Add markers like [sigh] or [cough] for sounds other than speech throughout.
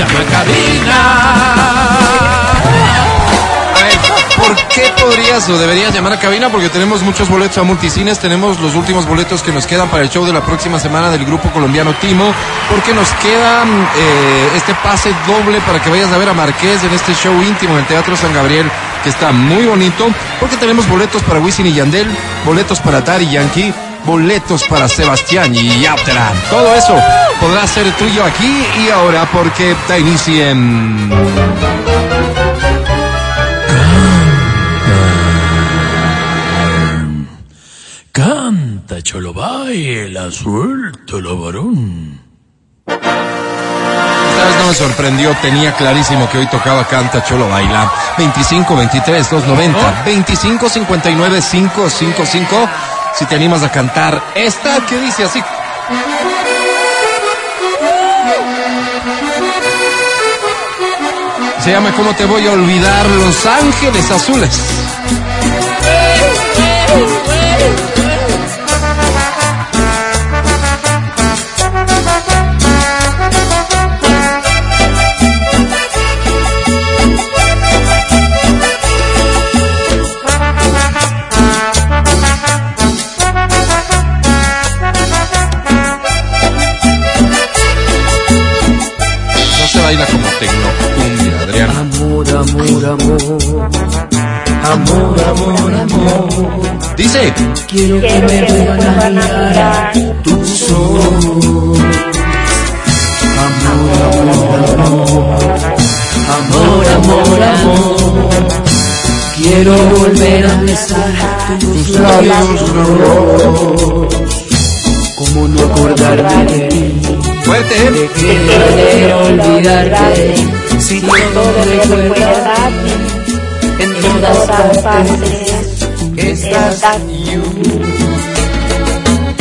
llama cabina. ¿Por qué podrías o deberías llamar a cabina? Porque tenemos muchos boletos a multicines, tenemos los últimos boletos que nos quedan para el show de la próxima semana del grupo colombiano Timo, porque nos queda eh, este pase doble para que vayas a ver a Marqués en este show íntimo en el Teatro San Gabriel, que está muy bonito, porque tenemos boletos para Wisin y Yandel, boletos para Tari Yankee, boletos para Sebastián y Yatra. Todo eso podrá ser tuyo aquí y ahora porque te inicien. Canta, cholo, baila, suéltalo, varón. Esta vez no me sorprendió, tenía clarísimo que hoy tocaba Canta Cholo Baila. 25 23 290 25 59 555. Si te animas a cantar esta que dice así. Se llama ¿Cómo te voy a olvidar? Los Ángeles Azules. Dice. Quiero que me vuelvan a mirar tus ojos. Amor, amor, amor. Amor, amor, amor. Quiero volver a besar tus labios rojos. Como no acordarme de ti. Fuerte. De querer olvidarte. Si todo recuerda en todas partes estás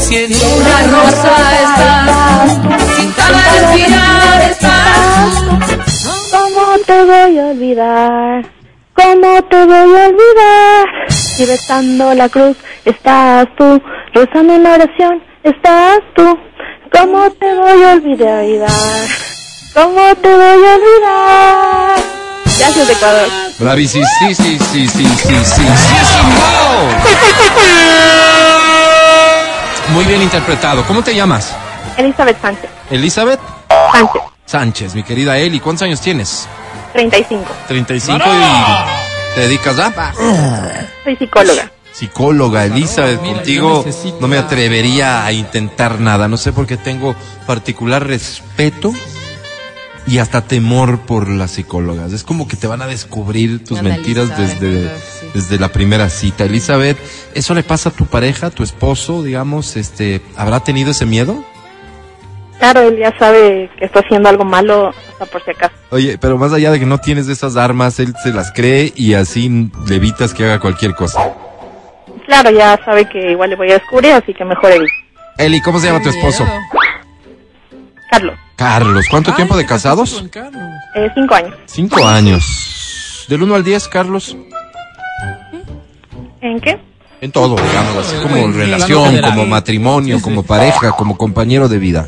Si en una rosa estás, sin tal respirar estás. ¿Cómo te voy a olvidar? ¿Cómo te voy a olvidar? Y besando la cruz estás tú, rezando una oración estás tú. ¿Cómo te voy a olvidar? [laughs] ¿Cómo te voy a olvidar? Gracias, Ecuador. Bravísimo. Sí, sí, sí, sí, sí, sí, Muy bien interpretado. ¿Cómo te llamas? Elizabeth Sánchez. ¿Elizabeth? Sánchez. Sánchez, mi querida Eli, ¿cuántos años tienes? 35. 35 y te dedicas a... Soy psicóloga. Psicóloga Elizabeth, contigo no me atrevería a intentar nada. No sé por qué tengo particular respeto y hasta temor por las psicólogas. Es como que te van a descubrir tus Ana mentiras Elizabeth, desde. Sí. desde la primera cita. Elizabeth, ¿eso le pasa a tu pareja, a tu esposo, digamos, este, habrá tenido ese miedo? Claro, él ya sabe que está haciendo algo malo, hasta por si acaso. Oye, pero más allá de que no tienes esas armas, él se las cree y así le evitas que haga cualquier cosa. Claro, ya sabe que igual le voy a descubrir, así que mejor él. Eli, ¿cómo se llama tu esposo? Carlos, Carlos. ¿Cuánto Ay, tiempo de casaste casados? eh, cinco años. Cinco años. Del 1 al 10, Carlos. ¿En qué? En todo, digamos, así como relación, como matrimonio, como pareja, como compañero de vida.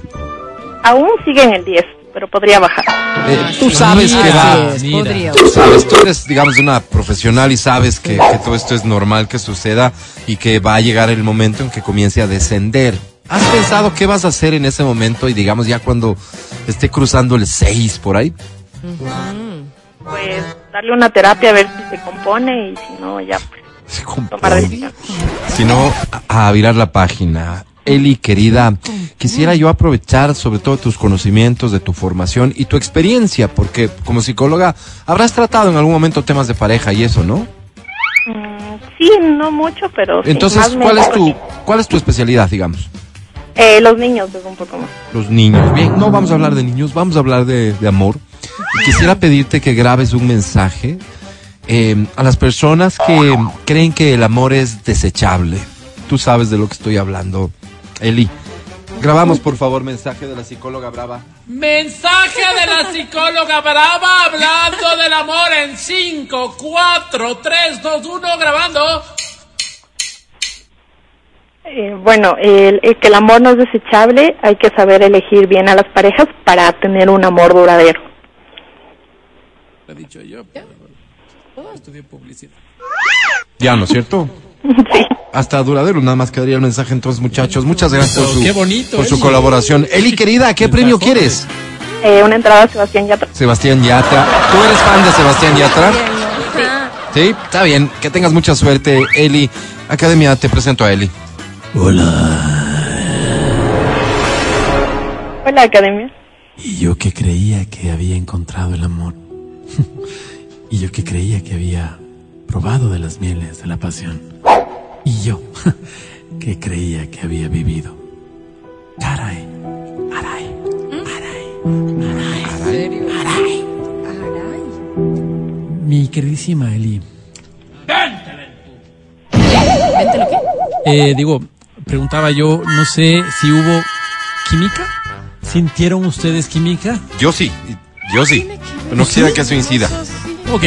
Aún sigue en el 10, pero podría bajar. Eh, tú sabes que va, tú sabes, tú eres, digamos, una profesional y sabes que, que todo esto es normal que suceda y que va a llegar el momento en que comience a descender. ¿Has pensado qué vas a hacer en ese momento y digamos ya cuando esté cruzando el 6 por ahí? Pues darle una terapia a ver si se compone y si no, ya pues, Se compone. Si no, a, a virar la página. Eli, querida, quisiera yo aprovechar sobre todo tus conocimientos, de tu formación y tu experiencia, porque como psicóloga habrás tratado en algún momento temas de pareja y eso, ¿no? Mm, sí, no mucho, pero Entonces, ¿cuál es tu cuál es tu especialidad, digamos? Eh, los niños, pues un poco más. Los niños. Bien, no vamos a hablar de niños, vamos a hablar de, de amor. Y quisiera pedirte que grabes un mensaje eh, a las personas que creen que el amor es desechable. Tú sabes de lo que estoy hablando, Eli. Grabamos, por favor, mensaje de la psicóloga Brava. Mensaje de la psicóloga Brava hablando del amor en 5, 4, 3, 2, 1, grabando. Eh, bueno, el, el que el amor no es desechable, hay que saber elegir bien a las parejas para tener un amor duradero. Lo he dicho yo, pero estudié publicidad. Ya, ¿no es cierto? [laughs] Sí. Hasta duradero, nada más quedaría el mensaje entonces, muchachos. Muchas gracias por su, Qué bonito, por su Eli. colaboración. Eli, querida, ¿qué premio quieres? Eh, una entrada a Sebastián Yatra. Sebastián Yatra. ¿Tú eres fan de Sebastián Yatra? Sí, está bien. Que tengas mucha suerte, Eli. Academia, te presento a Eli. Hola, Academia. Y yo que creía que había encontrado el amor. [laughs] y yo que creía que había probado de las mieles de la pasión. Y yo [laughs] que creía que había vivido. Caray, aray, aray, aray, aray. Mi queridísima Eli. Eh, digo, preguntaba yo, no sé si hubo química. ¿Sintieron ustedes química? Yo sí, yo sí. No quisiera que eso incida. Ok,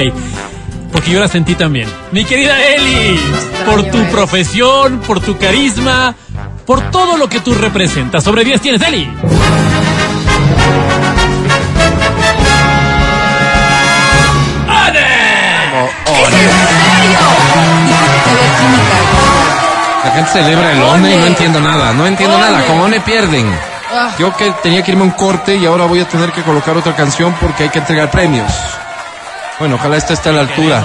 porque yo la sentí también. Mi querida Eli, por tu profesión, por tu carisma, por todo lo que tú representas. Sobre 10 tienes, Eli. Gente celebra el ONE y no entiendo nada. No entiendo nada. Con ONE pierden. Yo que tenía que irme a un corte y ahora voy a tener que colocar otra canción porque hay que entregar premios. Bueno, ojalá esta esté a la altura.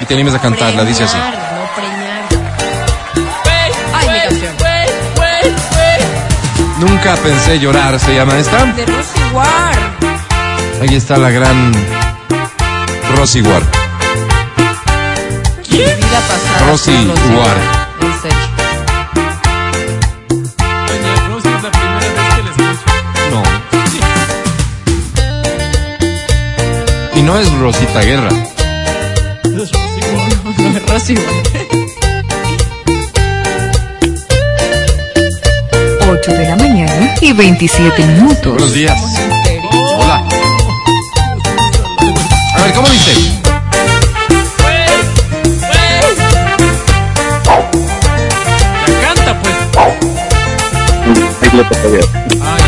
Y te animes a cantarla, dice así. No preñar. Ay, mi canción. Nunca pensé llorar, se llama esta. De Rosy War. Ahí está la gran Rosy. Rosy con Rosy War. No. Es Rosita Guerra. Es Rosy War. No, Rosy War. 8 de la mañana y 27 minutos. Buenos días. Hola. A ver, ¿cómo dice? Ya canta, pues. Ay, Ahora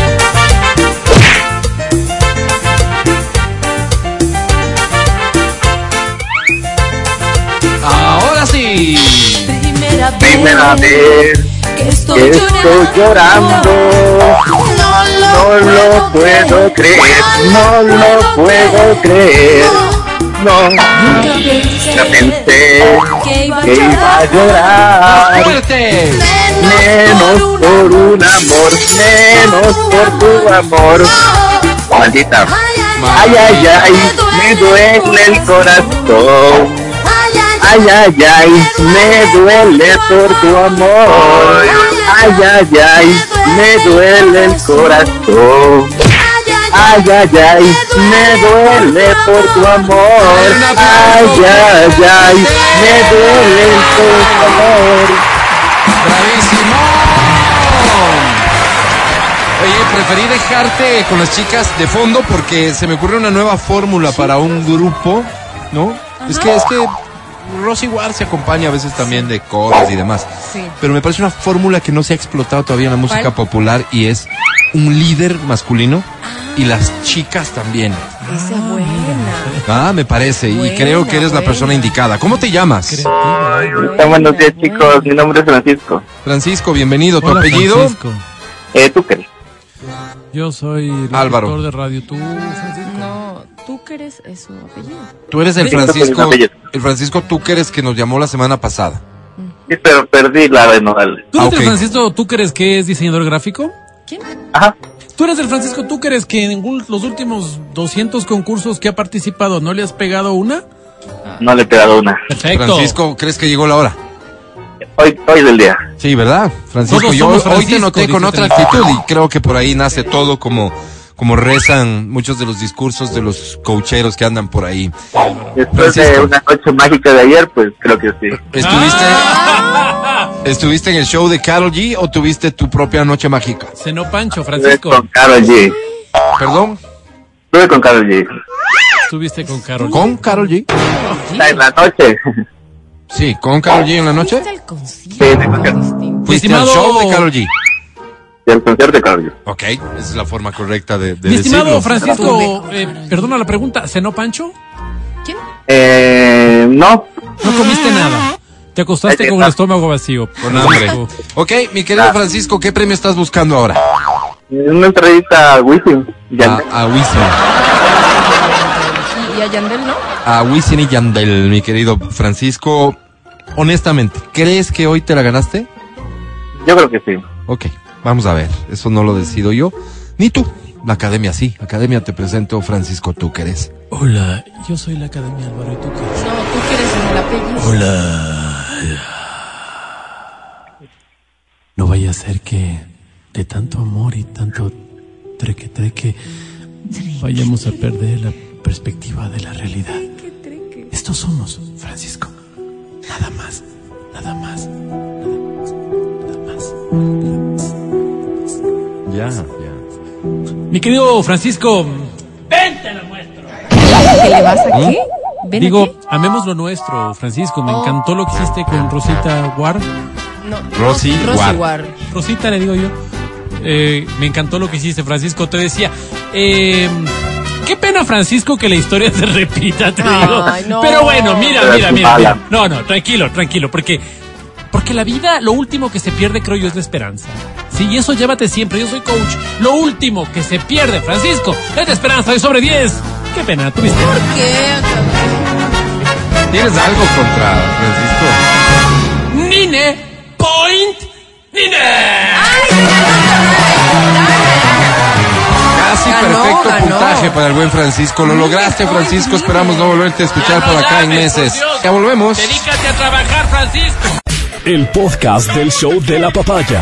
Primera vez que estoy, que estoy llorando. No lo puedo creer, no lo puedo creer. No, Nunca pensé que iba a a llorar. Menos por un amor, menos por tu amor. Maldita. Ay, ay, ay, me duele el corazón. Ay, ay, ay, me duele por tu amor. Ay, ay, ay, me duele el corazón. Ay, ay, ay, me duele por tu amor. Ay, ay, ay, me duele por tu amor. ¡Bravísimo! Oye, preferí dejarte con las chicas de fondo porque se me ocurre una nueva fórmula para un grupo, ¿no? Es que, es que Rosy War se acompaña a veces también de coros y demás. Sí. Pero me parece una fórmula que no se ha explotado todavía en la música ¿Cuál? popular y es un líder masculino y las chicas también. Esa buena. Ah, me parece. y Buena, creo que eres la buena. persona indicada. ¿Cómo te llamas? creativa. Hola, buenos días chicos, mi nombre es Francisco. Francisco, bienvenido. ¿Tu Hola, apellido? Francisco. Eh, ¿Tú crees? Yo soy el Álvaro. de radio. ¿Tú, Francisco? No, tú que eres es su apellido. Tú eres el Francisco, apellido. El Francisco Túqueres que nos llamó la semana pasada. Sí, pero perdí la de Nodal. ¿Tú eres Ah, ok. el Francisco, tú crees que es diseñador gráfico? ¿Quién? Ajá. ¿Tú eres el Francisco, tú crees que en los últimos 200 concursos que ha participado no le has pegado una? No le he pegado una. Perfecto. Francisco, ¿crees que llegó la hora? Hoy, hoy del día. Sí, ¿verdad? Francisco, yo somos hoy te Francisco, noté con otra Francisco. actitud y creo que por ahí nace todo como, como rezan muchos de los discursos de los coacheros que andan por ahí. Después de una noche mágica de ayer, pues creo que sí. ¿Estuviste, ¿Estuviste en el show de Carol G o tuviste tu propia noche mágica? Cenó Pancho, Estuve Francisco. con Carol G. ¿Perdón? Estuve con Carol G. Estuviste con Carol. ¿Con Carol G? Está en la noche. Sí, ¿con Carol G en la noche? Fuiste al concierto. Sí. ¿Fuiste al show de Carol G? Del concierto de Carol G. Ok, esa es la forma correcta de, de Mi estimado decirlo. Francisco, eh, perdona la pregunta, ¿cenó Pancho? ¿Quién? Eh, no, No comiste nada. Te acostaste con el estómago vacío. Con hambre. Francisco. [laughs] Ok, mi querido Francisco, ¿qué premio estás buscando ahora? una entradita a Wisin. A, a Wisin. Y, y a Yandel, ¿no? A Wisin y Yandel, mi querido Francisco. Honestamente, ¿crees que hoy te la ganaste? Yo creo que sí. Ok, vamos a ver. Eso no lo decido yo. Ni tú. La academia sí. Academia te presento, Francisco, ¿tú qué eres? Hola, yo soy la Academia Álvaro y tú qué eres? No, tú quieres en el apellido. Hola. No vaya a ser que de tanto amor y tanto treque treque vayamos a perder la perspectiva de la realidad. Estos somos, Francisco. Nada más, nada más, nada Ya, ya. Mi querido Francisco, ¿Que le vas a qué? ¿Ven digo, aquí? amemos lo nuestro, Francisco. Me Oh. encantó lo que hiciste con Rosita War. No. Rosy Rosy War. War. Rosita le digo yo. Eh, me encantó lo que hiciste, Francisco. Te decía, eh, qué pena, Francisco, que la historia se repita, te Ay, digo. no. Pero bueno, mira, mira, mira, mira. No, no, tranquilo, tranquilo, porque, porque la vida, lo último que se pierde, creo yo, es la esperanza. Sí, y eso llévate siempre. Yo soy coach. Lo último que se pierde, Francisco, es la esperanza. Hoy sobre 10. Qué pena, tuviste. ¿Por qué? ¿Tienes algo contra Francisco? Nine, point, Nine. Casi Ganó, perfecto ganó. puntaje para el buen Francisco. Lo lograste, Francisco. Esperamos no volverte a escuchar por acá en meses. Dios. Ya volvemos. Dedícate a trabajar, Francisco. El podcast del show de la papaya.